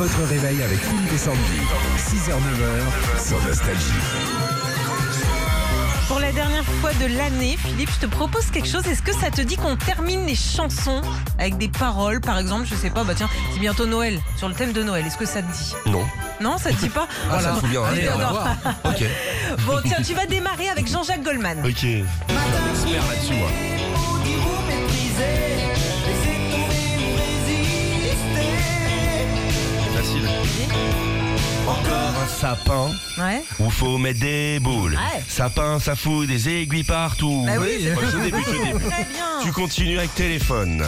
Votre réveil avec Philippe et Sandy. 6h-9h sur Nostalgie. Pour la dernière fois de l'année, Philippe, je te propose quelque chose. Est-ce que ça te dit qu'on termine les chansons avec des paroles, par exemple Je sais pas, bah tiens, c'est bientôt Noël, sur le thème de Noël. Est-ce que ça te dit? Non. Non, ça te dit pas? Ah, ça te fout bien. Allez, Allez, on va alors. voir. Ok. Bon, tiens, tu vas démarrer avec Jean-Jacques Goldman. Ok. Je suis expert là-dessus, moi. Facile. Encore un sapin Ouais. où faut mettre des boules. Ouais. Sapin, ça fout des aiguilles partout. Bah oui, c'est Moi, je débute, je débute. Très bien. Tu continues avec téléphone.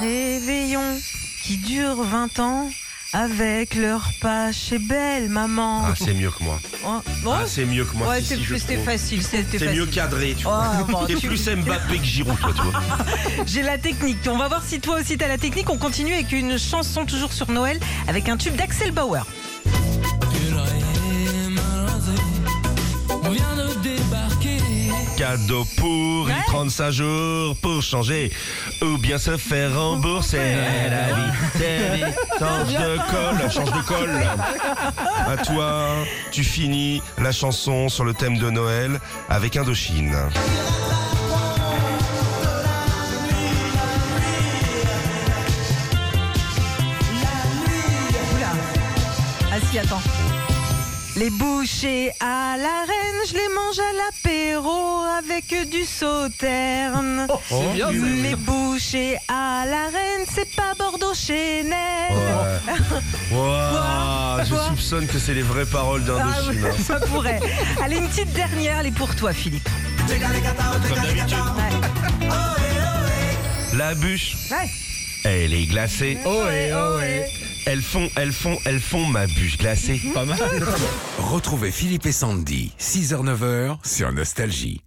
Réveillon qui dure 20 ans avec leur pas chez belle maman. Ah, c'est mieux que moi. Oh, bon. Ah, c'est mieux que moi. ouais, c'est- c'était trouve. facile, c'était mieux cadré, tu Oh, vois. bon, T'es tu- plus Mbappé que Giroud, toi, tu vois. J'ai la technique. On va voir si toi aussi t'as la technique. On continue avec une chanson toujours sur Noël avec un tube d'Axel Bauer. Cadeau pour Ouais. 35 jours pour changer ou bien se faire rembourser la vie. Vie. Change de colle, change de colle. À toi, tu finis la chanson sur le thème de Noël avec Indochine. Oula. Ah si, attends. Les bouchées à la reine, je les mange à l'apéro avec du sauterne. Les bouchées à la reine, c'est pas Bordeaux Chenel. Wow, je Quoi soupçonne que c'est les vraies paroles Ah, d'Indochine. ouais, ça pourrait. Allez, une petite dernière, elle est pour toi, Philippe. Comme d'habitude. Ouais. La bûche, Ouais. elle est glacée. Ohé, ohé. Elles font, elles font, elles font ma bûche glacée. Retrouvez Philippe et Sandy. 6h-9h sur Nostalgie.